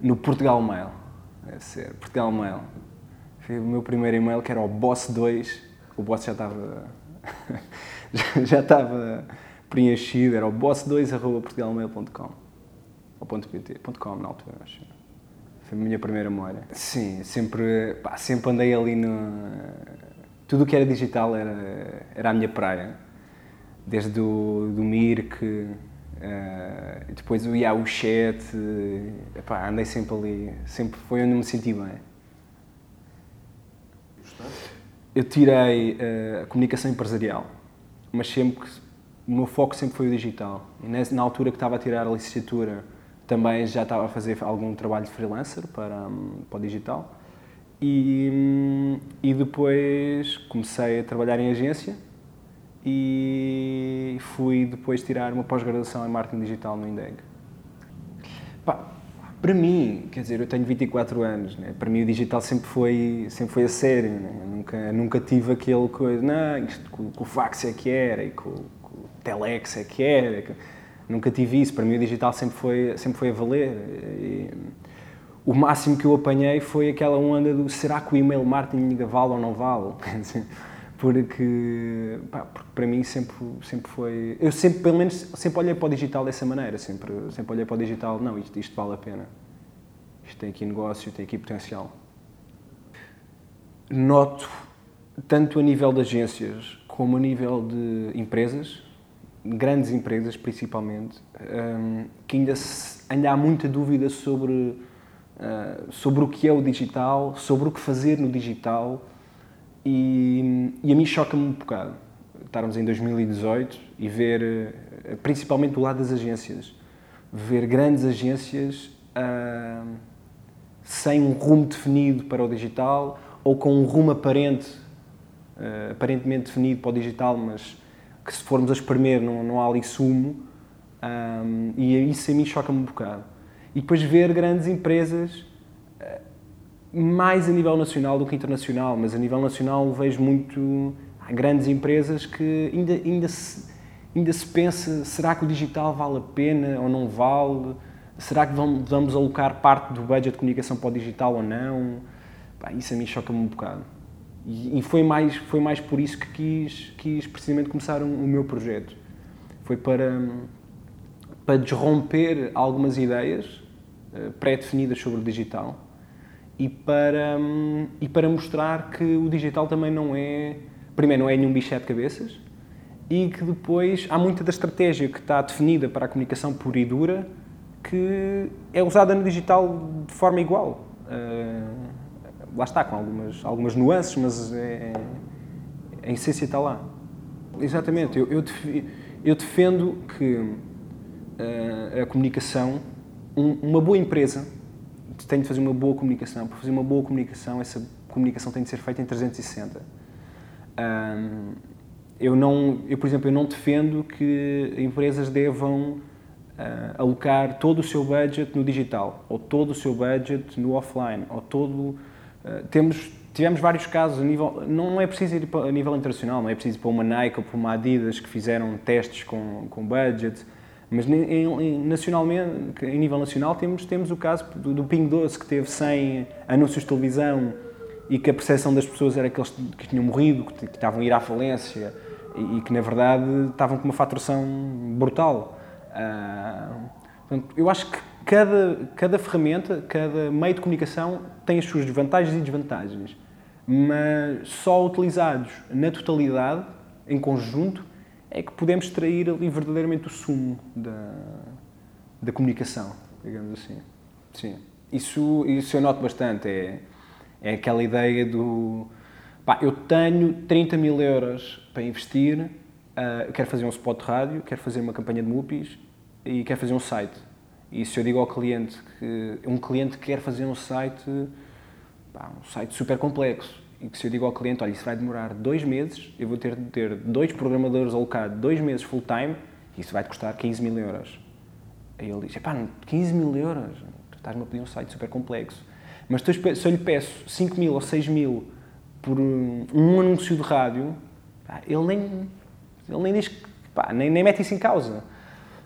no Portugal Mail. Deve ser, Portugal Mail. Foi o meu primeiro e-mail que era o Boss 2. O Boss já estava. já estava preenchido, era o boss2.portugalmail.com ou .pt, .com na altura, acho. Foi a minha primeira memória. Sim, sempre, pá, sempre andei ali no... Tudo o que era digital era, era a minha praia. Desde o do Mirk, uh, depois o Yahoo Chat, epá, andei sempre ali, sempre foi onde me senti bem. Eu tirei uh, a comunicação empresarial, mas sempre o meu foco sempre foi o digital. E na altura que estava a tirar a licenciatura, também já estava a fazer algum trabalho de freelancer para, para o digital. E, e depois comecei a trabalhar em agência e fui depois tirar uma pós-graduação em marketing digital no INDEG. Pá, para mim, quer dizer, eu tenho 24 anos, né? para mim o digital sempre foi, sempre foi a sério, né? nunca, nunca tive aquele coisa, não, isto com, com o fax é que era e com, com o telex é que era. Nunca tive isso, para mim o digital sempre foi, sempre foi a valer. E, o máximo que eu apanhei foi aquela onda do será que o e-mail marketing vale ou não vale? porque, pá, porque para mim sempre, sempre foi. Eu sempre, pelo menos, sempre olhei para o digital dessa maneira. Sempre, sempre olhei para o digital, não, isto, isto vale a pena. Isto tem aqui negócio, tem aqui potencial. Noto, tanto a nível de agências como a nível de empresas, grandes empresas principalmente, um, que ainda, se, ainda há muita dúvida sobre, uh, sobre o que é o digital, sobre o que fazer no digital, e, e a mim choca-me um bocado estarmos em 2018 e ver, uh, principalmente do lado das agências, ver grandes agências uh, sem um rumo definido para o digital ou com um rumo aparente, uh, aparentemente definido para o digital, mas que se formos a espremer não, não há ali sumo, um, e isso a mim choca-me um bocado. E depois ver grandes empresas, eh, mais a nível nacional do que internacional, mas a nível nacional vejo muito há grandes empresas que ainda, ainda, se, ainda se pensa, será que o digital vale a pena ou não vale? Será que vamos, vamos alocar parte do budget de comunicação para o digital ou não? isso a mim choca-me um bocado. E, foi, mais, foi mais por isso que quis, quis precisamente começar um, o meu projeto. Foi para, para desromper algumas ideias uh, pré-definidas sobre o digital e para, e para mostrar que o digital também não é, primeiro, não é nenhum bicho de cabeças e que depois há muita da estratégia que está definida para a comunicação pura e dura que é usada no digital de forma igual. Uh, lá está, com algumas, algumas nuances, mas é, a essência está lá. Exatamente, eu, eu, eu defendo que uh, a comunicação, um, uma boa empresa tem de fazer uma boa comunicação. Para fazer uma boa comunicação, essa comunicação tem de ser feita em 360. Um, eu, não, eu, por exemplo, eu não defendo que empresas devam uh, alocar todo o seu budget no digital, ou todo o seu budget no offline, ou todo eh, temos, tivemos vários casos a nível. Não é preciso ir a nível internacional, não é preciso para uma Nike ou para uma Adidas que fizeram testes com, com budget, mas em, em, nacionalmente, em nível nacional, temos, temos o caso do, do Ping Doce, que teve 100 anúncios de televisão e que a percepção das pessoas era que eles que tinham morrido, que, que estavam a ir à falência e, e, que, na verdade, estavam com uma faturação brutal. Uh, portanto, eu acho que cada, cada ferramenta, cada meio de comunicação tem as suas vantagens e desvantagens, mas só utilizados na totalidade, em conjunto, é que podemos extrair ali verdadeiramente o sumo da, da comunicação, digamos assim. Sim. Isso, isso eu noto bastante, é, é aquela ideia do pá, eu tenho 30 mil euros para investir, uh, quero fazer um spot de rádio, quero fazer uma campanha de MUPIs e quero fazer um site E se eu digo ao cliente que um cliente quer fazer um site, pá, um site super complexo, se eu digo ao cliente, olha, isso vai demorar dois meses, eu vou ter ter dois programadores alocados, dois meses full time, e isso vai te custar 15 mil euros. Aí ele diz, pá, 15 mil euros? Estás-me a pedir um site super complexo. Mas se eu lhe peço 5 mil ou 6 mil por um, um anúncio de rádio, pá, ele nem, ele nem diz que, pá, nem, nem mete isso em causa.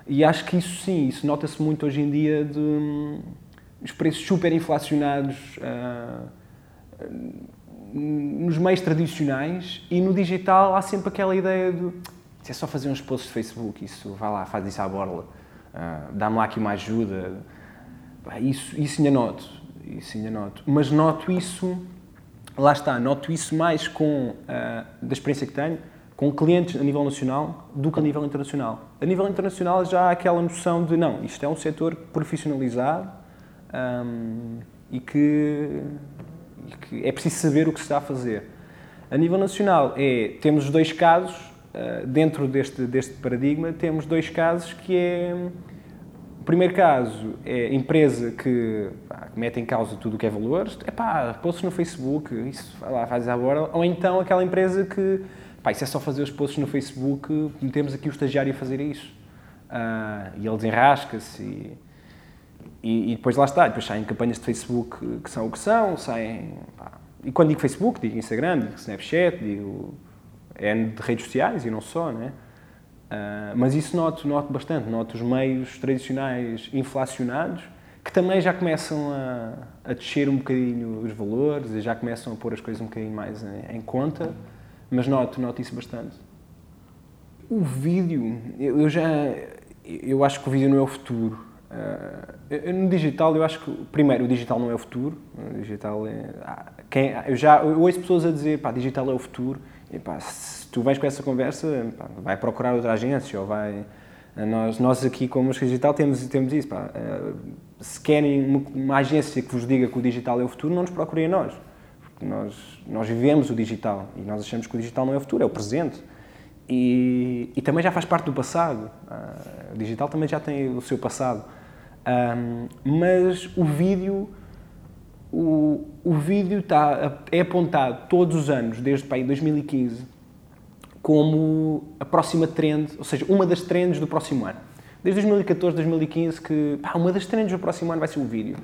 E acho que isso sim, isso nota-se muito hoje em dia de um, os preços super inflacionados uh, nos meios tradicionais e no digital há sempre aquela ideia de se é só fazer uns posts de Facebook, isso, vai lá, faz isso à borla, uh, dá-me lá aqui uma ajuda. Isso, isso ainda noto, isso ainda noto. Mas noto isso, lá está, noto isso mais com, uh, da experiência que tenho, com clientes a nível nacional do que a nível internacional. A nível internacional já há aquela noção de, não, isto é um setor profissionalizado um, e, que, que é preciso saber o que se está a fazer. A nível nacional, é, temos dois casos, uh, dentro deste, deste paradigma, temos dois casos que é... O primeiro caso é empresa que pá, mete em causa tudo o que é valores. É pá, posts no Facebook, isso vai lá, faz agora. Ou então aquela empresa que pá, isso é só fazer os posts no Facebook, metemos aqui o estagiário a fazer isso. Uh, e ele desenrasca-se e, e, e, depois lá está, depois saem campanhas de Facebook que são o que são, saem... Pá, e quando digo Facebook, digo Instagram, digo Snapchat, digo N de redes sociais e não só, né? Uh, mas isso noto, noto bastante, noto os meios tradicionais inflacionados que também já começam a, a descer um bocadinho os valores e já começam a pôr as coisas um bocadinho mais em, em conta. Mas noto, noto isso bastante. O vídeo, eu já. Eu acho que o vídeo não é o futuro. Uh, no digital, eu acho que, primeiro, o digital não é o futuro. O digital é. Ah, quem, eu já eu ouço pessoas a dizer, pá, digital é o futuro. E, pá, se tu vais com essa conversa, pá, vai procurar outra agência ou vai. Nós, nós aqui, como Música Digital, temos, temos isso. Pá, se querem uma, uma agência que vos diga que o digital é o futuro, não nos procurem a nós nós, nós vivemos o digital e nós achamos que o digital não é o futuro, é o presente. E, e também já faz parte do passado. O digital também já tem o seu passado. Um, mas o vídeo, o, o vídeo está, é apontado todos os anos, desde para aí, 2015, como a próxima trend, ou seja, uma das trends do próximo ano. Desde 2014, 2015, que pá, uma das trends do próximo ano vai ser o vídeo.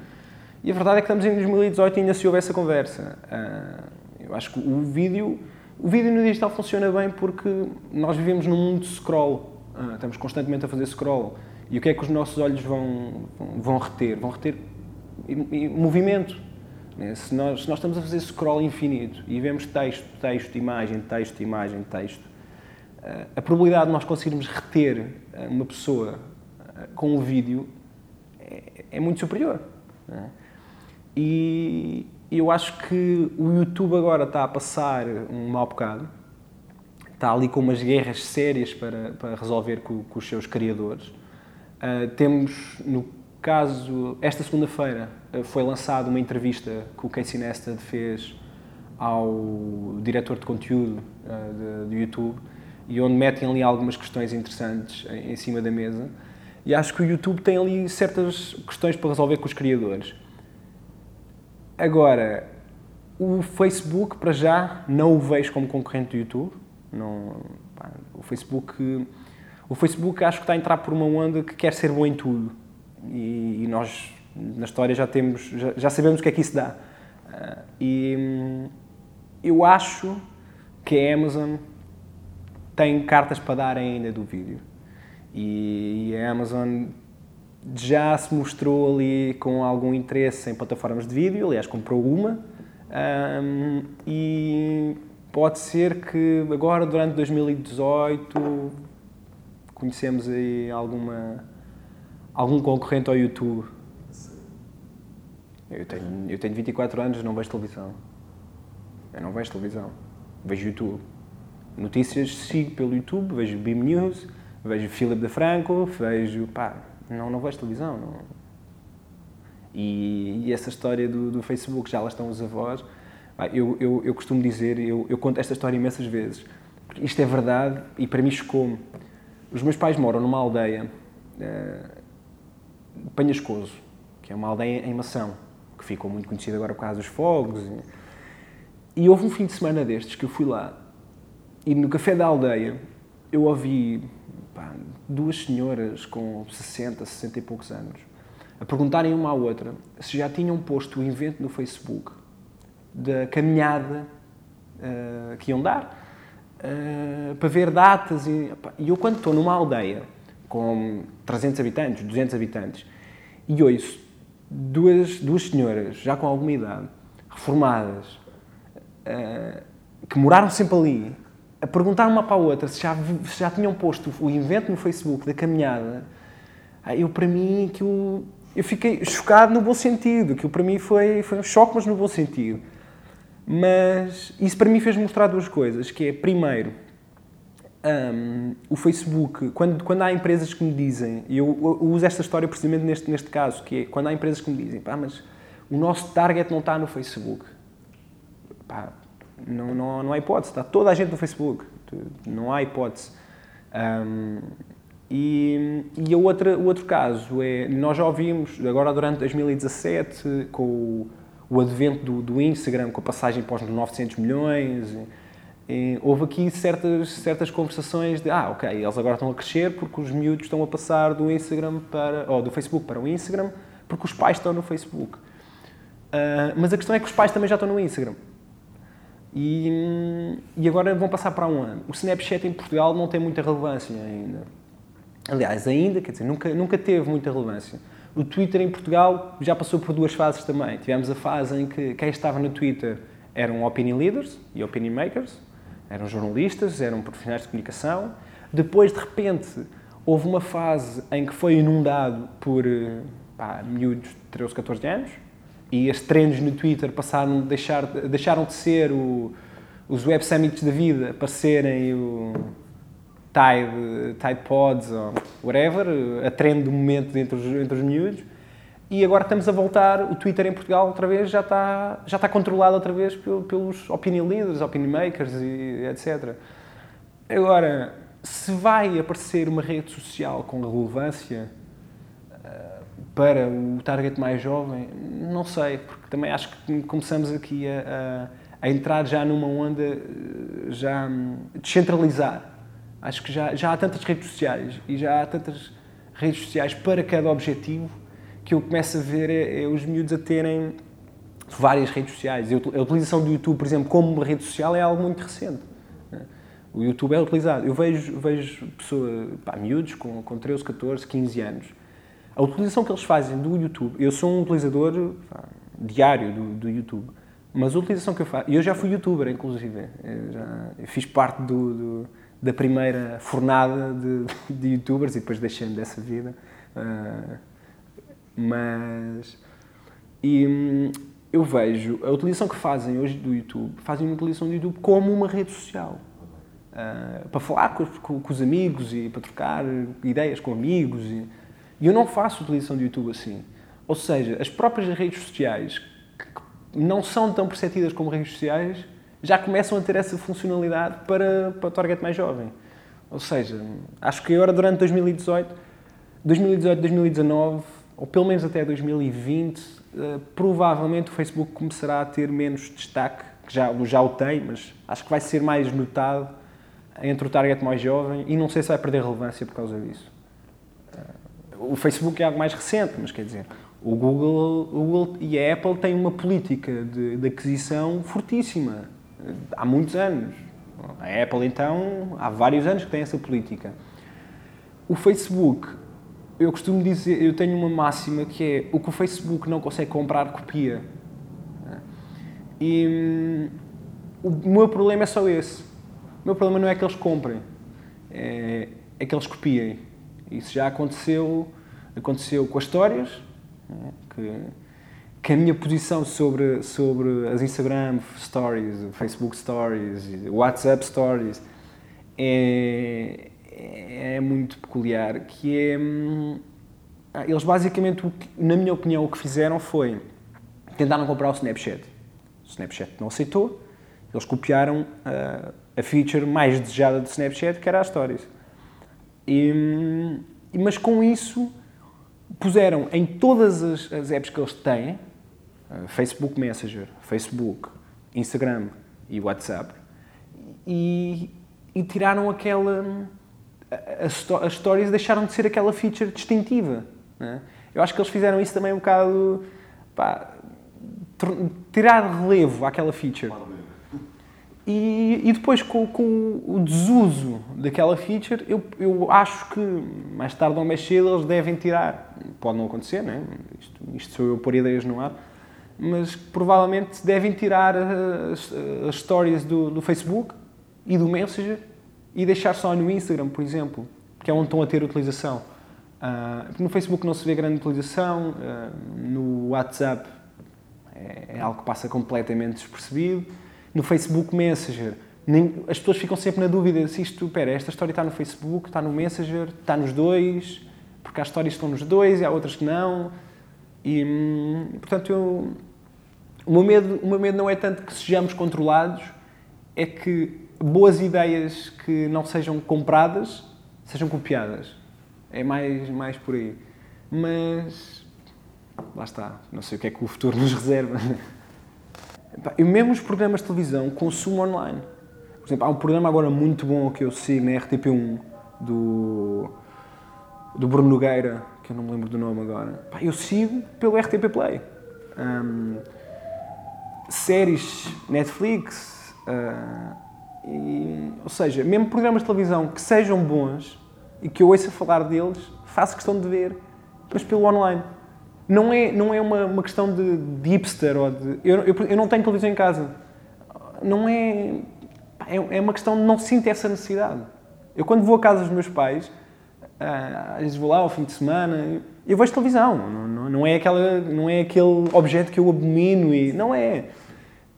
E a verdade é que estamos em 2018 e ainda se houve essa conversa. Uh, eu acho que o vídeo, o vídeo no digital funciona bem porque nós vivemos num mundo de scroll. Uh, estamos constantemente a fazer scroll. E o que é que os nossos olhos vão, vão reter? Vão reter movimento. Né? Se, nós, se nós estamos a fazer scroll infinito e vemos texto, texto, imagem, texto, imagem, texto, uh, a probabilidade de nós conseguirmos reter uma pessoa com o vídeo é, é muito superior. Né? E eu acho que o YouTube agora está a passar um mau bocado, está ali com umas guerras sérias para, para resolver com, com os seus criadores. Uh, temos, no caso, esta segunda-feira uh, foi lançada uma entrevista que o Casey Neistat fez ao diretor de conteúdo uh, do YouTube e onde metem ali algumas questões interessantes em, em cima da mesa. E acho que o YouTube tem ali certas questões para resolver com os criadores. Agora, o Facebook, para já, não o vejo como concorrente do YouTube. Não, pá, o Facebook, o Facebook acho que está a entrar por uma onda que quer ser bom em tudo. E, e nós, na história, já temos, já, já, sabemos o que é que isso dá. Uh, e hum, eu acho que a Amazon tem cartas para dar ainda do vídeo. E, e a Amazon já se mostrou ali com algum interesse em plataformas de vídeo, aliás, comprou uma, um, e pode ser que agora, durante 2018, conhecemos aí alguma, algum concorrente ao YouTube. Eu tenho, eu tenho 24 anos, não vejo televisão. Eu não vejo televisão. Vejo YouTube. Notícias sigo pelo YouTube, vejo BIM News, vejo Philip de Franco, vejo, pá, não, não vejo televisão. Não. E, e, essa história do, do, Facebook, já lá estão os avós, eu, eu, eu costumo dizer, eu, eu, conto esta história imensas vezes, porque isto é verdade e para mim chocou-me. Os meus pais moram numa aldeia uh, Panhascoso, que é uma aldeia em Mação, que ficou muito conhecida agora por causa dos fogos. E, e houve um fim de semana destes que eu fui lá e no café da aldeia eu ouvi pá, duas senhoras com 60, 60 e poucos anos a perguntarem uma à outra se já tinham posto o evento no Facebook da caminhada uh, que iam dar uh, para ver datas. E, e eu, quando estou numa aldeia com 300 habitantes, 200 habitantes, e ouço duas, duas senhoras já com alguma idade, reformadas, uh, que moraram sempre ali, a perguntar uma para a outra se já, se já tinham posto o evento no Facebook da caminhada, eu, para mim, que eu, eu fiquei chocado no bom sentido, que para mim foi, foi um choque, mas no bom sentido. Mas isso para mim fez mostrar duas coisas, que é, primeiro, um, o Facebook, quando, quando há empresas que me dizem, e eu, eu, uso esta história precisamente neste, neste caso, que é quando há empresas que me dizem, pá, mas o nosso target não está no Facebook. Pá, não, não, não há hipótese, está toda a gente no Facebook. Não há hipótese. Um, e, e a outra, o outro caso é, nós já ouvimos, agora durante 2017, com o, o advento do, do, Instagram, com a passagem para os 900 milhões, e, e, houve aqui certas, certas conversações de, ah, ok, eles agora estão a crescer porque os miúdos estão a passar do Instagram para, ou do Facebook para o Instagram, porque os pais estão no Facebook. Uh, mas a questão é que os pais também já estão no Instagram. E, e agora vão passar para um ano. O Snapchat em Portugal não tem muita relevância ainda Aliás, ainda, quer dizer, nunca, nunca teve muita relevância. O Twitter em Portugal já passou por duas fases também. Tivemos a fase em que quem estava no Twitter eram opinion leaders e opinion makers, eram jornalistas, eram profissionais de comunicação. Depois, de repente, houve uma fase em que foi inundado por eh, pá, miúdos de 13, 14 anos e as trends no Twitter passaram, deixar, deixaram de ser o, os web summits da vida para serem o, Tide, Tide Pods ou whatever, a trend do momento entre os, entre os miúdos. E agora estamos a voltar, o Twitter em Portugal outra vez já está, já está controlado outra vez pelos opinion leaders, opinion makers e etc. Agora, se vai aparecer uma rede social com relevância uh, para o target mais jovem, não sei, porque também acho que começamos aqui a, a, a entrar já numa onda eh, já descentralizar Acho que já, já há tantas redes sociais e já há tantas redes sociais para cada objetivo que eu começo a ver é, os miúdos a terem várias redes sociais. A utilização do YouTube, por exemplo, como uma rede social é algo muito recente. Né? O YouTube é utilizado. Eu vejo, vejo pessoas, pá, miúdos com, com 13, 14, 15 anos. A utilização que eles fazem do YouTube, eu sou um utilizador pá, diário do, do YouTube, mas a utilização que eu faço, eu já fui youtuber, inclusive, eu já eu fiz parte do, do da primeira fornada de, de youtubers e depois deixei-me dessa vida. Uh, mas. E hum, eu vejo a utilização que fazem hoje do YouTube, fazem uma utilização do YouTube como uma rede social. Uh, para falar com, com, com, os amigos e para trocar ideias com amigos. E, e eu não faço utilização do YouTube assim. Ou seja, as próprias redes sociais, que não são tão perceptidas como redes sociais, já começam a ter essa funcionalidade para, para o target mais jovem. Ou seja, acho que agora durante 2018, 2018, 2019, ou pelo menos até 2020, uh, eh, provavelmente o Facebook começará a ter menos destaque, que já, já o tem, mas acho que vai ser mais notado entre o target mais jovem e não sei se vai perder relevância por causa disso. Uh, o Facebook é algo mais recente, mas quer dizer, o Google, o Google e a Apple têm uma política de, de aquisição fortíssima há muitos anos. A Apple, então, há vários anos que tem essa política. O Facebook, eu costumo dizer, eu tenho uma máxima que é o que o Facebook não consegue comprar, copia. E hum, o meu problema é só esse. O meu problema não é que eles comprem, é, é que eles copiem. Isso já aconteceu, aconteceu com as histórias, né, que que a minha posição sobre, sobre as Instagram Stories, Facebook Stories, WhatsApp Stories é, é muito peculiar, que é... Hum, eles basicamente, na minha opinião, o que fizeram foi tentaram comprar o Snapchat. O Snapchat não aceitou, eles copiaram a, a feature mais desejada do Snapchat, que era as Stories. E, hum, mas com isso puseram em todas as, as apps que eles têm, Facebook Messenger, Facebook, Instagram e WhatsApp, e, e tiraram aquela. As, stories deixaram de ser aquela feature distintiva. Né? Eu acho que eles fizeram isso também um bocado. Pá, tirar relevo àquela feature. E, e depois, com, com, o desuso daquela feature, eu, eu acho que mais tarde ou mais cedo eles devem tirar. Pode não acontecer, né? isto, isto sou eu por ideias no ar, mas provavelmente devem tirar as, as stories do, do, Facebook e do Messenger e deixar só no Instagram, por exemplo, que é onde estão a ter utilização. Uh, no Facebook não se vê grande utilização, uh, no WhatsApp é, é algo que passa completamente despercebido no Facebook Messenger. Nem, as pessoas ficam sempre na dúvida se isto, espera, esta história está no Facebook, está no Messenger, está nos dois, porque há histórias que estão nos dois e há outras que não. E, hum, portanto, eu, o, meu medo, o meu medo não é tanto que sejamos controlados, é que boas ideias que não sejam compradas sejam copiadas. É mais, mais por aí. Mas lá está, não sei o que é que o futuro nos reserva. E mesmo os programas de televisão consumo online. Por exemplo, há um programa agora muito bom que eu sigo na RTP1 do, do Bruno Nogueira, que eu não me lembro do nome agora. Eu sigo pelo RTP Play. Um, séries Netflix. Uh, e, ou seja, mesmo programas de televisão que sejam bons e que eu ouça falar deles, faço questão de ver, mas pelo online não é, não é uma, uma questão de, de hipster ou de. Eu, eu, eu, não tenho televisão em casa. Não é, é. É uma questão de não sinto essa necessidade. Eu, quando vou à casa dos meus pais, ah, às vezes vou lá ao fim de semana, eu vejo televisão. Não, não, não, é, aquela, não é aquele objeto que eu abomino e. Não é.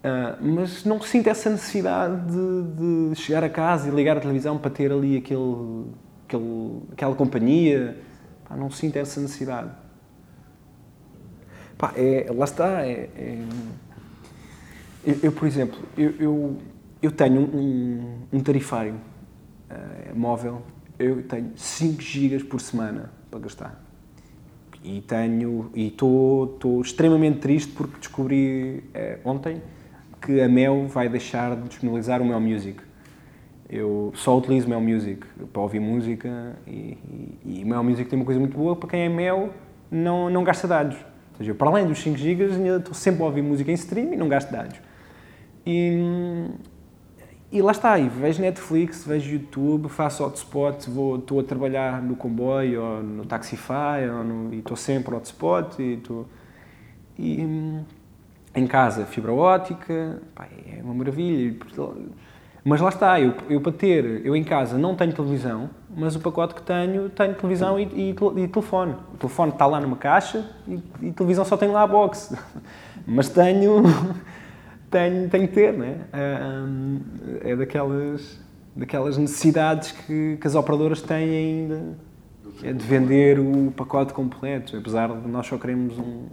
Uh, mas não sinto essa necessidade de, de, chegar a casa e ligar a televisão para ter ali aquele, aquele aquela companhia. Pá, não sinto essa necessidade. Pá, é, lá está. É, é, eu, eu, por exemplo, eu, eu, eu tenho um, um tarifário uh, móvel, eu tenho 5 GB por semana para gastar. E tenho e estou extremamente triste porque descobri uh, ontem que a Mel vai deixar de disponibilizar o Mel Music. Eu só utilizo Mel Music para ouvir música e, e, e Mel Music tem uma coisa muito boa para quem é Mel não, não gasta dados ou seja, para além dos 5 GB, estou sempre a ouvir música em stream e não gasto dados. E, e lá está, e vejo Netflix, vejo YouTube, faço hotspot, vou, estou a trabalhar no comboio ou no Taxify ou no, e estou sempre hotspot e estou... E, em casa, fibra ótica, pá, é uma maravilha. Mas lá está, eu, eu para ter, eu em casa não tenho televisão, mas o pacote que tenho, tenho televisão e, e, e telefone. O telefone está lá numa caixa e, e televisão só tem lá a box. mas tenho, tenho, tenho que ter, né? É daquelas, daquelas necessidades que, que as operadoras têm ainda, é de vender o pacote completo, apesar de nós só queremos um,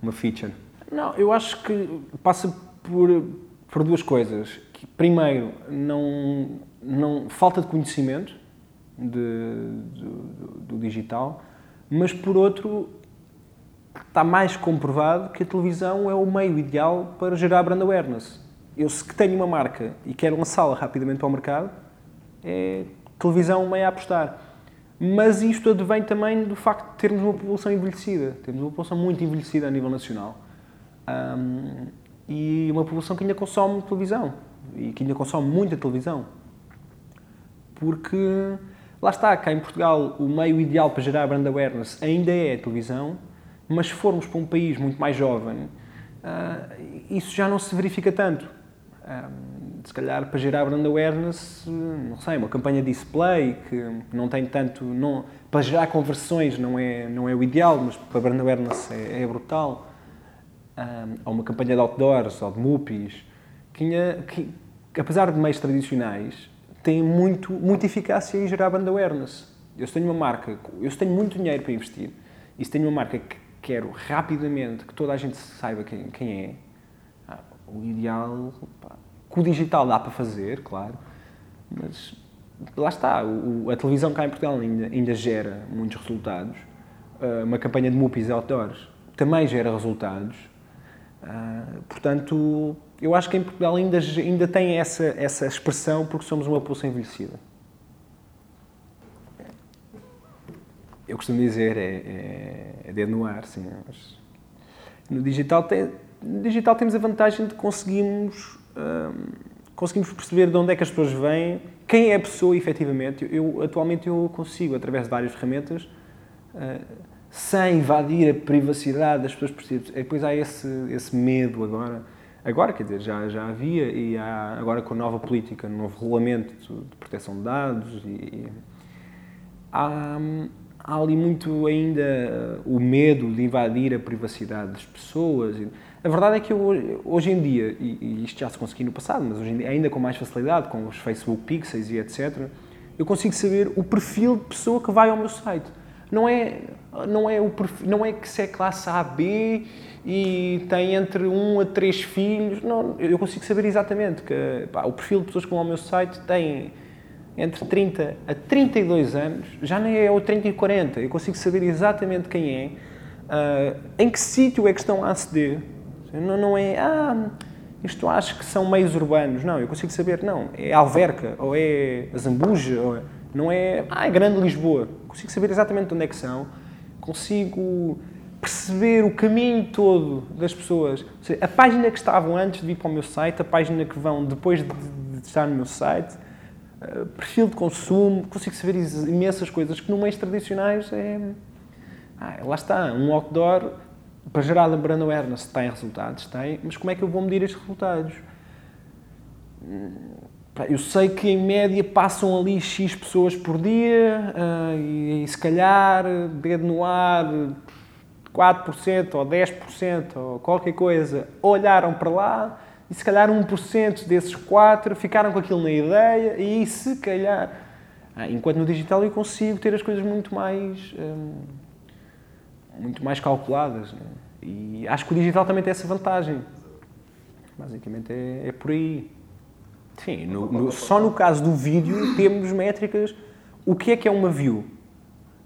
uma feature. Não, eu acho que passa por, por duas coisas primeiro, não, não, falta de conhecimento de, do, do digital, mas, por outro, está mais comprovado que a televisão é o meio ideal para gerar brand awareness. Eu, se tenho uma marca e quero lançá-la rapidamente para o mercado, é televisão meio a apostar. Mas isto advém também do facto de termos uma população envelhecida. Temos uma população muito envelhecida a nível nacional. Um, e uma população que ainda consome televisão e que ainda consome muita televisão. Porque, lá está, cá em Portugal, o meio ideal para gerar brand awareness ainda é a televisão, mas se formos para um país muito mais jovem, uh, isso já não se verifica tanto. Uh, se calhar para gerar brand awareness, não sei, uma campanha display que não tem tanto. Não, para gerar conversões não é, não é o ideal, mas para brand awareness é, é brutal. Ah, ou uma campanha de outdoors ou de mupis que, que, apesar de meios tradicionais, tem muito, muita eficácia em gerar brand awareness. Eu tenho uma marca, eu tenho muito dinheiro para investir, e se tenho uma marca que quero rapidamente que toda a gente saiba quem, quem é, ah, o ideal, com o digital dá para fazer, claro, mas lá está, o, a televisão cá em Portugal ainda, ainda gera muitos resultados, uh, uma campanha de MUPIs outdoors também gera resultados. Uh, portanto, eu acho que em Portugal ainda, ainda tem essa, essa expressão porque somos uma população envelhecida. Eu costumo dizer, é, é, é dedo no ar, sim. No digital, tem, no digital temos a vantagem de conseguirmos, hum, conseguimos perceber de onde é que as pessoas vêm, quem é a pessoa efetivamente. Eu, atualmente eu consigo, através de várias ferramentas, uh, sem invadir a privacidade das pessoas perceber. Depois há esse, esse medo agora. Agora, quer dizer, já, já havia e há agora com a nova política, no novo regulamento de proteção de dados e, e há, há ali muito ainda o medo de invadir a privacidade das pessoas. A verdade é que eu, hoje em dia, e isto já se conseguiu no passado, mas hoje em dia ainda com mais facilidade, com os Facebook Pixels e etc., eu consigo saber o perfil de pessoa que vai ao meu site. Não é, não é, o não é que se é classe A, B e tem entre um a três filhos. Não, eu consigo saber exatamente que pá, o perfil de pessoas que vão ao meu site tem entre 30 a 32 anos, já nem é o 30 e 40, eu consigo saber exatamente quem é, uh, em que sítio é que estão a aceder. Não, não é, ah, isto acho que são meios urbanos. Não, eu consigo saber, não, é Alverca, ou é Zambuja, ou é, não é, ah, é Grande Lisboa. Consigo saber exatamente onde é que são, consigo perceber o caminho todo das pessoas. Seja, a página que estavam antes de vir para o meu site, a página que vão depois de, de estar no meu site, uh, perfil de consumo, consigo saber imensas coisas que no meios tradicionais é. Ah, lá está, um outdoor para gerar brand awareness tem resultados, tem, mas como é que eu vou medir estes resultados? Eu sei que em média passam ali X pessoas por dia uh, e, e, se calhar, dedo no ar, 4% ou 10% ou qualquer coisa olharam para lá e se calhar 1% desses 4 ficaram com aquilo na ideia e se calhar. Ah, enquanto no digital eu consigo ter as coisas muito mais. Hum, muito mais calculadas. Né? E acho que o digital também tem essa vantagem. Basicamente é, é por aí. Sim, no, no, só no caso do vídeo temos métricas. O que é que é uma view?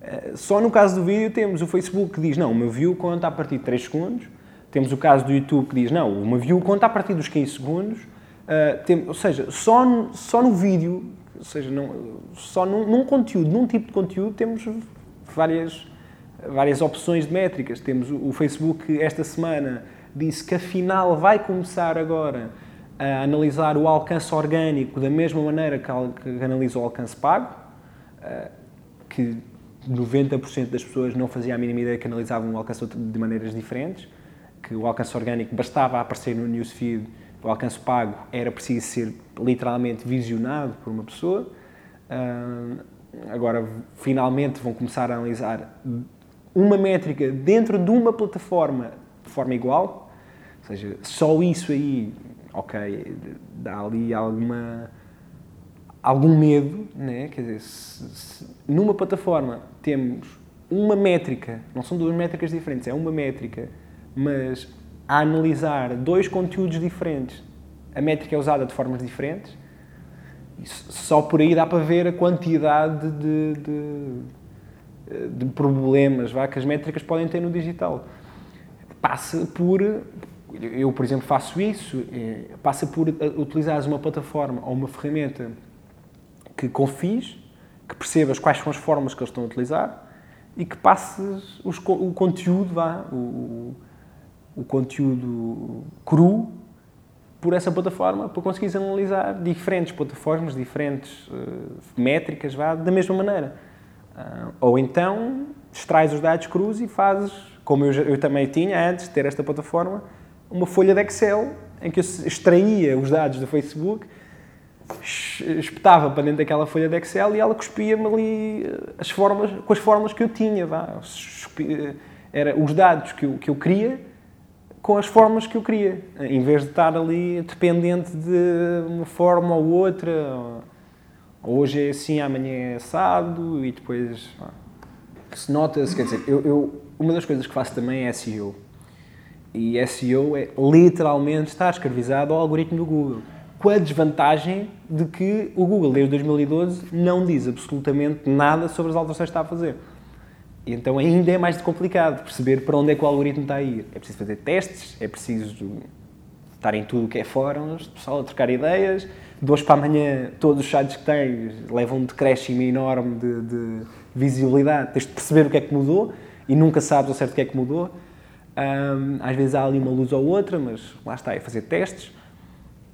Eh, só no caso do vídeo temos o Facebook que diz, não, uma view conta a partir de 3 segundos. Temos o caso do YouTube que diz, não, uma view conta a partir dos 15 segundos. Uh, tem, ou seja, só, só no vídeo, ou seja, não, só num, num, conteúdo, num tipo de conteúdo, temos várias, várias opções de métricas. Temos o, o Facebook esta semana disse que afinal vai começar agora a analisar o alcance orgânico da mesma maneira que, analisa o alcance pago, uh, que 90% das pessoas não fazia a mínima ideia que analisavam o alcance de maneiras diferentes, que o alcance orgânico bastava aparecer no newsfeed, o alcance pago era preciso ser literalmente visionado por uma pessoa. Agora, finalmente, vão começar a analisar uma métrica dentro de uma plataforma de forma igual, ou seja, só isso aí, ok, dá ali alguma algum medo, né? quer dizer, se, se, numa plataforma temos uma métrica, não são duas métricas diferentes, é uma métrica, mas a analisar dois conteúdos diferentes, a métrica é usada de formas diferentes, só por aí dá para ver a quantidade de, de, de problemas vá, que as métricas podem ter no digital. Passa por eu, por exemplo, faço isso, é, passa por utilizar uma plataforma ou uma ferramenta que confies, que percebas quais são as formas que eles estão a utilizar e que passes os, o conteúdo, vá, o, o conteúdo cru por essa plataforma para conseguires analisar diferentes plataformas, diferentes uh, métricas, vá, da mesma maneira. Uh, ou então extrais os dados crus e fazes, como eu, eu também tinha antes de ter esta plataforma, uma folha de Excel em que eu extraía os dados do Facebook espetava para dentro daquela folha de Excel e ela cuspia-me ali eh, as formas, com as formas que eu tinha. Vá. Eh, era os dados que eu, que eu queria com as formas que eu queria, em vez de estar ali dependente de uma forma ou outra. Hoje é assim, amanhã é assado e depois. Se nota-se, quer dizer, eu, eu, uma das coisas que faço também é SEO. E SEO é literalmente estar escravizado ao algoritmo do Google com a desvantagem de que o Google, desde 2012, não diz absolutamente nada sobre as alterações que está a fazer. E então ainda é mais complicado perceber para onde é que o algoritmo está a ir. É preciso fazer testes, é preciso estar em tudo o que é fóruns, pessoal a trocar ideias. De hoje para amanhã, todos os sites que tens levam um decréscimo enorme de, de visibilidade. Tens de perceber o que é que mudou e nunca sabes ao certo o que é que mudou. Um, às vezes há ali uma luz ou outra, mas lá está, é fazer testes.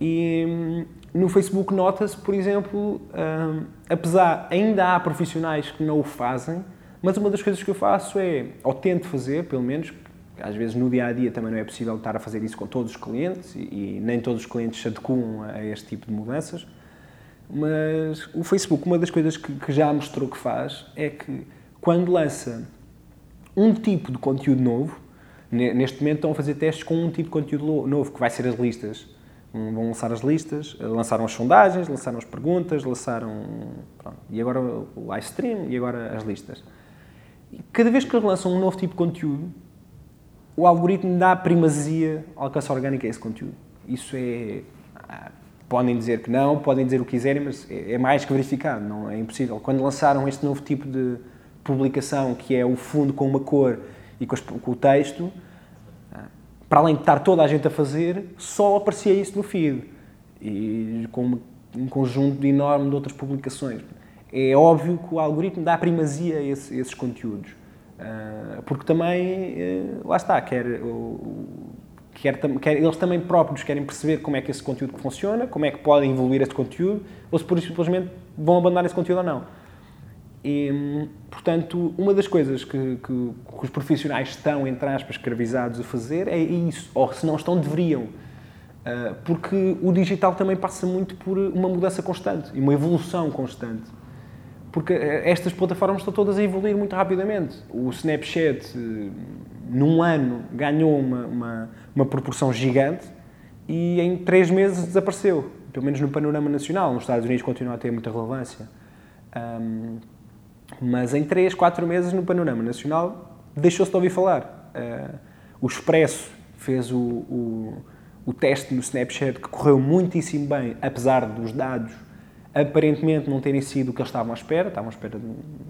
E hum, no Facebook nota-se, por exemplo, um, apesar, ainda há profissionais que não o fazem, mas uma das coisas que eu faço é, ou tento fazer, pelo menos, às vezes no dia a dia também não é possível estar a fazer isso com todos os clientes e, e nem todos os clientes se adequam a este tipo de mudanças. Mas o Facebook, uma das coisas que, que já mostrou que faz é que quando lança um tipo de conteúdo novo, neste momento estão a fazer testes com um tipo de conteúdo novo, que vai ser as listas. Vão lançar as listas, lançaram as sondagens, lançaram as perguntas, lançaram. Pronto, e agora o live stream e agora as listas cada vez que lançam um novo tipo de conteúdo, o algoritmo dá primazia ao alcance orgânico a esse conteúdo. Isso é. Ah, podem dizer que não, podem dizer o que quiserem, mas é, é mais que verificado, não é impossível. Quando lançaram este novo tipo de publicação, que é o fundo com uma cor e com, o texto, ah, para além de estar toda a gente a fazer, só aparecia isso no feed. E com um conjunto enorme de outras publicações é óbvio que o algoritmo dá primazia a, esse, esses conteúdos. Uh, porque também, uh, lá está, quer, quer, quer, eles também próprios querem perceber como é que esse conteúdo funciona, como é que podem evoluir esse conteúdo, ou se por simplesmente vão abandonar esse conteúdo ou não. E, portanto, uma das coisas que, que, que, os profissionais estão, entre aspas, escravizados a fazer é isso, ou se não estão, deveriam. Uh, porque o digital também passa muito por uma mudança constante e uma evolução constante porque eh, estas plataformas estão todas a evoluir muito rapidamente. O Snapchat, eh, num ano, ganhou uma, uma, uma proporção gigante e em três meses desapareceu, pelo menos no panorama nacional. Nos Estados Unidos continua a ter muita relevância. Um, mas em três, quatro meses no panorama nacional deixou-se de ouvir falar. Uh, o Expresso fez o, o, o teste no Snapchat que correu muitíssimo bem, apesar dos dados aparentemente não terem sido o que eles estavam à espera, estavam à espera de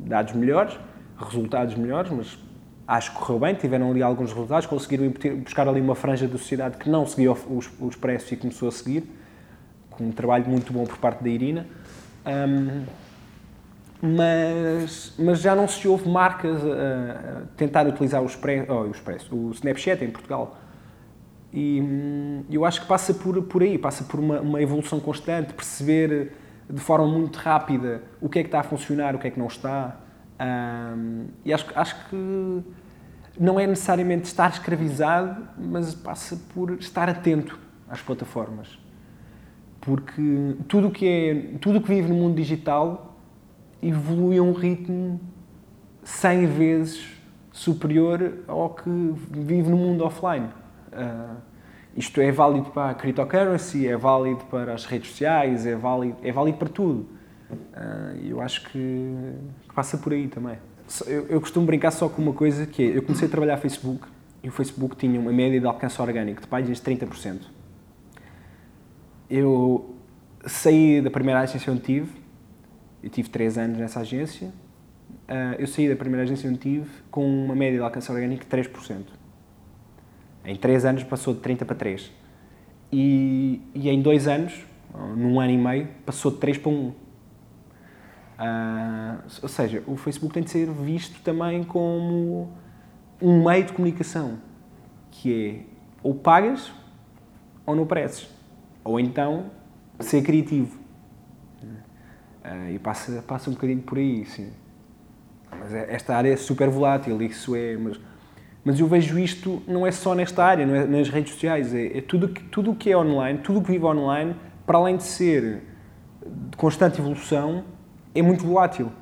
dados melhores, resultados melhores, mas acho que correu bem, tiveram ali alguns resultados, conseguiram buscar ali uma franja da sociedade que não seguia os, os preços e começou a seguir, com um trabalho muito bom por parte da Irina. Um, mas, mas já não se houve marcas a, tentar utilizar o, Expresso, oh, o, Expresso, o Snapchat em Portugal. E hum, eu acho que passa por, por aí, passa por uma, uma evolução constante, perceber de forma muito rápida o que é que está a funcionar, o que é que não está. Um, e acho, acho que não é necessariamente estar escravizado, mas passa por estar atento às plataformas. Porque tudo que, é, tudo que vive no mundo digital evolui a um ritmo 100 vezes superior ao que vive no mundo offline. Uh, isto é válido para a cryptocurrency, é válido para as redes sociais, é válido, é válido para tudo. Uh, eu acho que passa por aí também. Eu, eu, costumo brincar só com uma coisa que é, eu comecei a trabalhar Facebook e o Facebook tinha uma média de alcance orgânico de páginas de 30%. Eu saí da primeira agência onde tive, eu tive 3 anos nessa agência, uh, eu saí da primeira agência onde tive com uma média de alcance orgânico de 3%. Em 3 anos passou de 30 para 3. E, e em 2 anos, num ano e meio, passou de 3 para 1. Uh, ah, ou seja, o Facebook tem de ser visto também como um meio de comunicação, que é ou pagas ou não apareces. Ou então ser criativo. Uh, e passa, passa um bocadinho por aí, sim. Mas é, esta área é super volátil, isso é. Mas mas eu vejo isto não é só nesta área, não é nas redes sociais, é, é tudo que, tudo que é online, tudo que vive online, para além de ser de constante evolução, é muito volátil.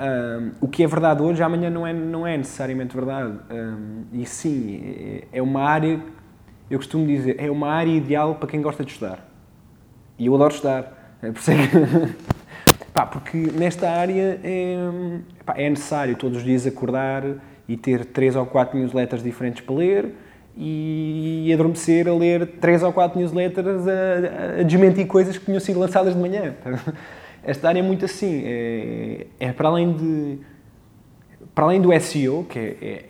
Um, o que é verdade hoje, amanhã não é, não é necessariamente verdade. Um, e sim, é, é, uma área, eu costumo dizer, é uma área ideal para quem gosta de estudar. E eu adoro estudar. É por isso é que... pá, porque nesta área é, pá, é necessário todos os dias acordar e ter três ou quatro newsletters diferentes para ler e adormecer a ler três ou quatro newsletters a, a desmentir coisas que tinham sido lançadas de manhã. Esta área é muito assim. É, é para além de para além do SEO, que é,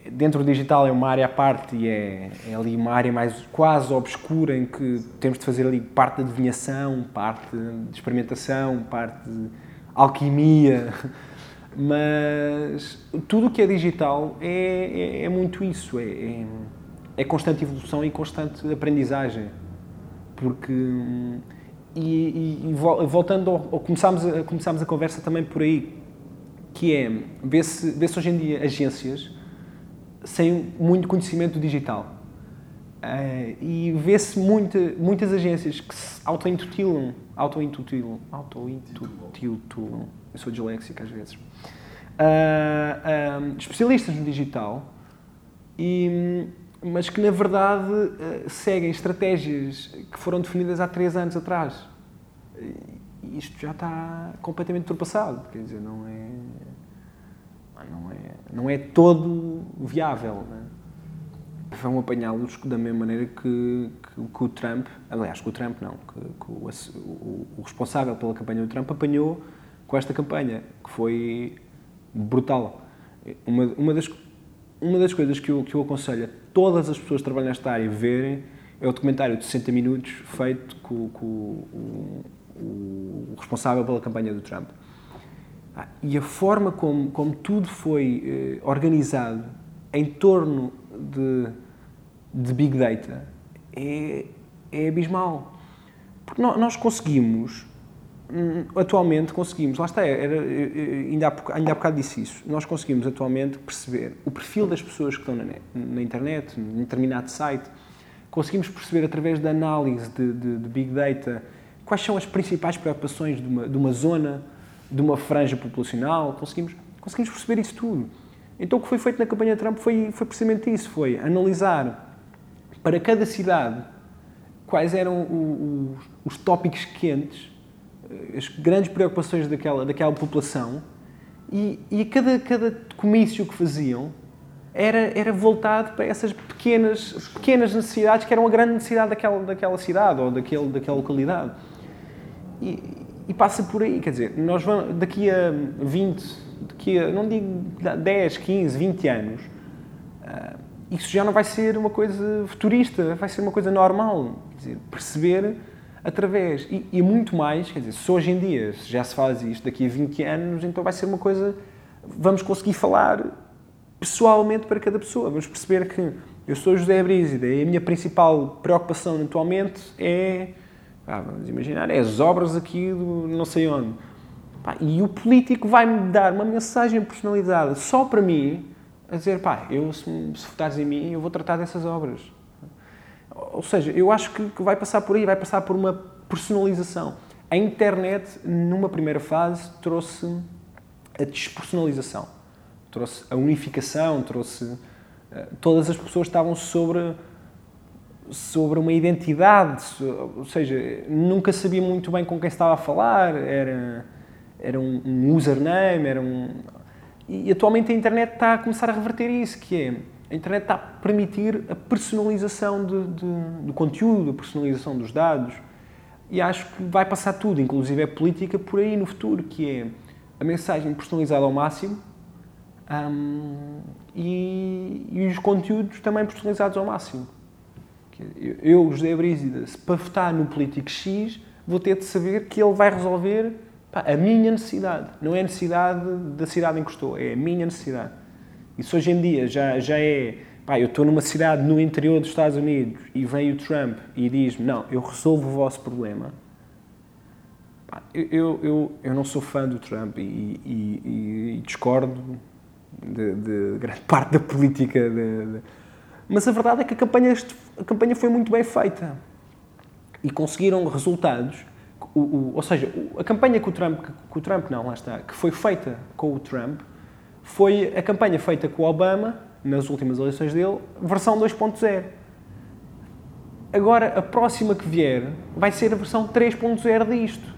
é, dentro do digital é uma área à parte e é, é, ali uma área mais quase obscura em que temos de fazer ali parte de adivinhação, parte de experimentação, parte de alquimia, mas tudo o que é digital é, é, é muito isso, é, é, constante evolução e constante aprendizagem, porque e, e, e voltando ao começámos, a, começámos a conversa também por aí, que é, vê-se vê hoje em dia agências sem muito conhecimento digital. Uh, e vê-se muita, muitas agências que se auto-intutilam, auto-intutilam, auto-intutilam, eu sou disléxico às vezes, uh, uh, especialistas no digital, e, mas que na verdade seguem estratégias que foram definidas há três anos atrás. E isto já está completamente ultrapassado, quer dizer, não é não é, não é todo viável. Né? Vão apanhá-los da mesma maneira que, que, que, o Trump, aliás, que o Trump não, que, que o, o, o, responsável pela campanha do Trump apanhou com esta campanha, que foi brutal. Uma, uma, das, uma das coisas que eu, que eu aconselho a todas as pessoas que trabalham nesta área verem é o documentário de 60 minutos feito com, com o, o responsável pela campanha do Trump ah, e a forma como, como tudo foi eh, organizado em torno de, de Big Data é, é abismal. Porque nós conseguimos, hum, atualmente conseguimos, lá está, era, ainda, há, ainda há bocado disse isso, nós conseguimos atualmente perceber o perfil das pessoas que estão na, na internet, num determinado site, conseguimos perceber através da análise de, de, de Big Data quais são as principais preocupações de uma, de uma zona, de uma franja populacional, conseguimos, conseguimos perceber isso tudo. Então o que foi feito na campanha de Trump foi, foi precisamente isso, foi analisar para cada cidade quais eram os, os tópicos quentes, eh, as grandes preocupações daquela, daquela população e, e cada, cada comício que faziam era, era voltado para essas pequenas, pequenas necessidades que eram a grande necessidade daquela, daquela cidade ou daquele, daquela localidade. E, e passa por aí, quer dizer, nós vamos, daqui a 20, daqui a, não digo 10, 15, 20 anos, uh, isso já não vai ser uma coisa futurista, vai ser uma coisa normal. Dizer, perceber através, e, e, muito mais, quer dizer, se hoje em dia já se faz isto, daqui a 20 anos, então vai ser uma coisa, vamos conseguir falar pessoalmente para cada pessoa, vamos perceber que eu sou José Brízida e a minha principal preocupação atualmente é ah, vamos imaginar, é as obras aqui do não sei onde. Pá, e o político vai-me dar uma mensagem personalizada só para mim, a dizer, pá, eu, se, se votares em mim, eu vou tratar dessas obras. Ou seja, eu acho que, que vai passar por aí, vai passar por uma personalização. A internet, numa primeira fase, trouxe a despersonalização, trouxe a unificação, trouxe. Uh, todas as pessoas estavam sobre sobre uma identidade, ou seja, nunca sabia muito bem com quem estava a falar, era, era um, um username, era um... E atualmente a internet está a começar a reverter isso, que é, a internet está a permitir a personalização de, de, do conteúdo, a personalização dos dados, e acho que vai passar tudo, inclusive a política, por aí no futuro, que é a mensagem personalizada ao máximo um, e, e os conteúdos também personalizados ao máximo. Eu, José Brízida, para votar no político X, vou ter de saber que ele vai resolver pá, a minha necessidade. Não é a necessidade da cidade em que estou, é a minha necessidade. Isso hoje em dia já, já é. Pá, eu estou numa cidade no interior dos Estados Unidos e vem o Trump e diz-me: Não, eu resolvo o vosso problema. Pá, eu, eu, eu não sou fã do Trump e, e, e discordo de, de, grande parte da política. De, de, mas a verdade é que a campanha, a campanha foi muito bem feita e conseguiram resultados. O, o, ou seja, a campanha que o Trump, o Trump não, lá está, que foi feita com o Trump, foi a campanha feita com o Obama, nas últimas eleições dele, versão 2.0. Agora, a próxima que vier vai ser a versão 3.0 disto.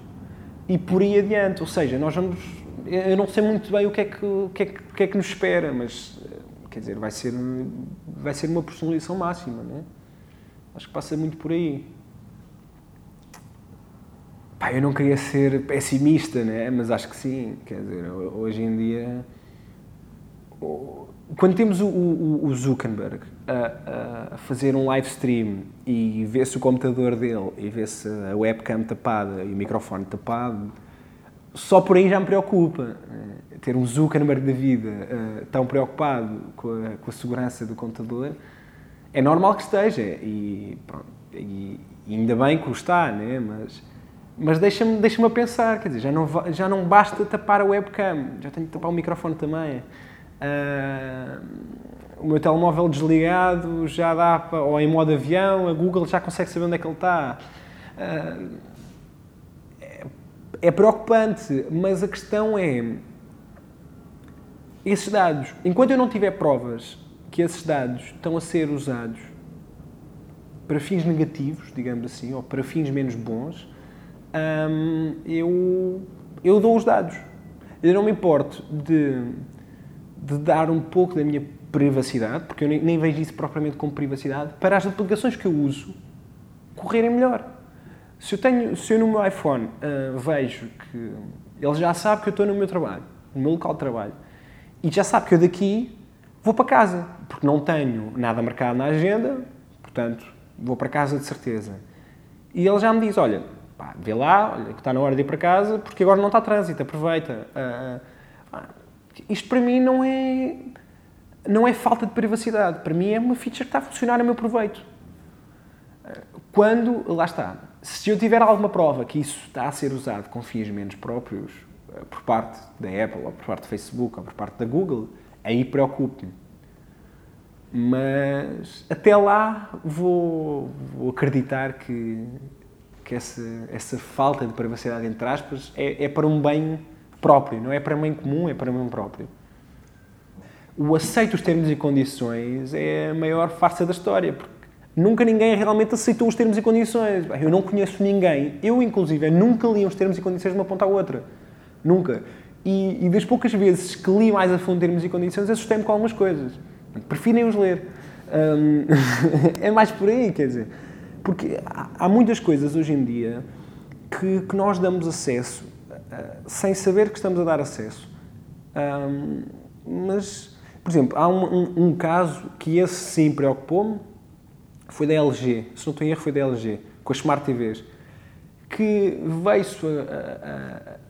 E por aí adiante. Ou seja, nós vamos. Eu não sei muito bem o que é que, o que, é que, que, é que nos espera, mas quer dizer, vai ser, vai ser uma personalização máxima, não é? Acho que passa muito por aí. Pá, eu não queria ser pessimista, né? mas acho que sim. Quer dizer, hoje em dia quando temos o, o, o Zuckerberg a, a, fazer um live stream e vê-se o computador dele e vê-se a webcam tapada e o microfone tapado, só por aí já me preocupa. Eh, ter um Zuckerberg da vida uh, tão preocupado com a, com a, segurança do computador é normal que esteja e, pronto, e, e ainda bem que o está, né? mas, mas deixa-me deixa, a pensar, quer dizer, já não, já não basta tapar a webcam, já tenho que tapar o microfone também. Uh, o meu telemóvel desligado já dá para, ou em modo avião, a Google já consegue saber onde é que ele está. Uh, é, é preocupante, mas a questão é esses dados, enquanto eu não tiver provas que esses dados estão a ser usados para fins negativos, digamos assim, ou para fins menos bons, hum, eu, eu dou os dados. Eu não me importo de, de dar um pouco da minha privacidade, porque eu nem, nem, vejo isso propriamente como privacidade, para as aplicações que eu uso correrem melhor. Se eu, tenho, se eu no meu iPhone uh, vejo que ele já sabe que eu estou no meu trabalho, no meu local de trabalho, e já sabe que eu daqui vou para casa, porque não tenho nada marcado na agenda, portanto, vou para casa de certeza. E ele já me diz, olha, pá, vê lá, olha, que está na hora de ir para casa, porque agora não está trânsito, aproveita. Uh, uh, isto para mim não é, não é falta de privacidade, para mim é uma feature que está a funcionar a meu proveito. Quando, lá está, se eu tiver alguma prova que isso está a ser usado com fins menos próprios, por parte da Apple, ou por parte do Facebook, ou por parte da Google, aí preocupe-me. Mas até lá vou, vou acreditar que, que essa, essa falta de privacidade, entre aspas, é, é para um bem próprio, não é para um bem comum, é para um bem próprio. O aceito os termos e condições é a maior farsa da história, porque nunca ninguém realmente aceitou os termos e condições. Eu não conheço ninguém, eu inclusive nunca li os termos e condições de uma ponta à outra. Nunca. E, e, das poucas vezes que li mais a fundo termos e condições, assustei-me com algumas coisas. Prefiro os ler. Um, é mais por aí, quer dizer. Porque há, muitas coisas hoje em dia que, que nós damos acesso uh, sem saber que estamos a dar acesso. Mas, por exemplo, há um, um, um caso que esse sim preocupou-me, foi da LG, se não estou em erro foi da LG, com as Smart TVs, que veio-se a, a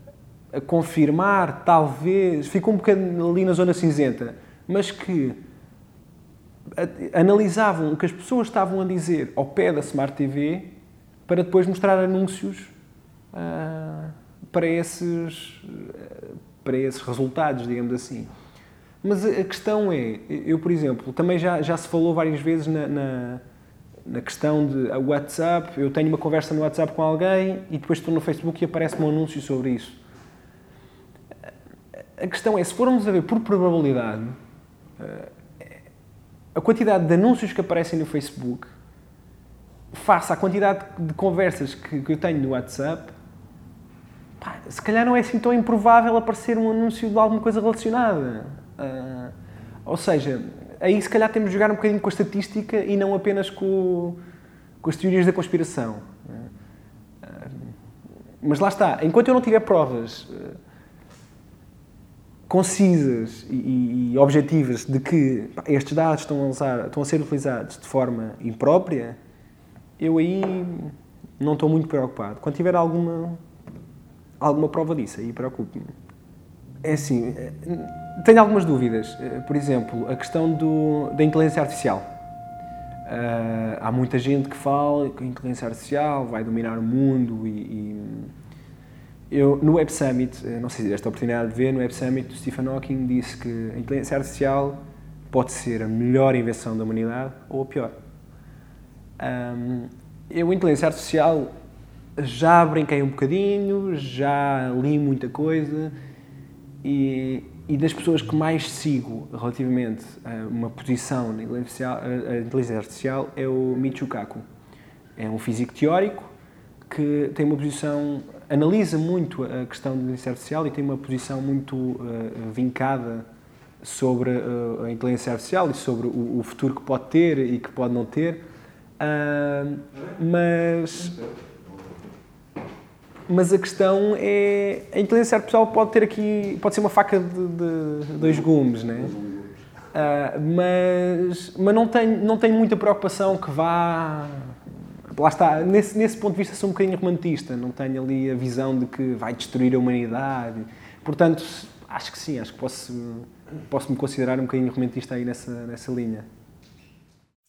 a confirmar, talvez, ficou um bocadinho ali na zona cinzenta, mas que analisavam o que as pessoas estavam a dizer ao pé da Smart TV para depois mostrar anúncios uh, para, esses, uh, para esses resultados, digamos assim. Mas a questão é, eu, por exemplo, também já, já se falou várias vezes na, na, na questão de WhatsApp, eu tenho uma conversa no WhatsApp com alguém e depois estou no Facebook e aparece-me um anúncio sobre isso a questão é, se formos a ver por probabilidade, eh, a quantidade de anúncios que aparecem no Facebook, face à quantidade de conversas que, eu tenho no WhatsApp, pá, se calhar não é assim tão improvável aparecer um anúncio de alguma coisa relacionada. Uh, ou seja, aí se calhar temos de jogar um bocadinho com a estatística e não apenas com, com as teorias da conspiração. Uh, mas lá está, enquanto eu não tiver provas. Concisas e, e, objetivas de que pá, estes dados estão a, usar, estão a ser utilizados de forma imprópria, eu aí não estou muito preocupado. Quando tiver alguma, alguma prova disso, aí preocupo-me. É assim, eh, tenho algumas dúvidas. Eh, por exemplo, a questão do, da inteligência artificial. Uh, há muita gente que fala que a inteligência artificial vai dominar o mundo e, e eu, no Web Summit, eh, não sei se tiveste a oportunidade de ver, no Web Summit, Stephen Hawking disse que a inteligência artificial pode ser a melhor invenção da humanidade ou a pior. Um, eu, a inteligência artificial, já brinquei um bocadinho, já li muita coisa e, e das pessoas que mais sigo relativamente a uma posição na inteligência artificial é o Michio Kaku. É um físico teórico que tem uma posição analisa muito a questão da inteligência artificial e tem uma posição muito uh, vincada sobre uh, a inteligência artificial e sobre o, o, futuro que pode ter e que pode não ter. Uh, mas mas a questão é a inteligência artificial pode ter aqui pode ser uma faca de, de dois gumes, né? Uh, mas mas não, tenho, não tenho muita preocupação que vá. Lá está, nesse, nesse ponto de vista sou um bocadinho romantista, não tenho ali a visão de que vai destruir a humanidade. Portanto, acho que sim, acho que posso, posso me considerar um bocadinho romantista aí nessa, nessa linha.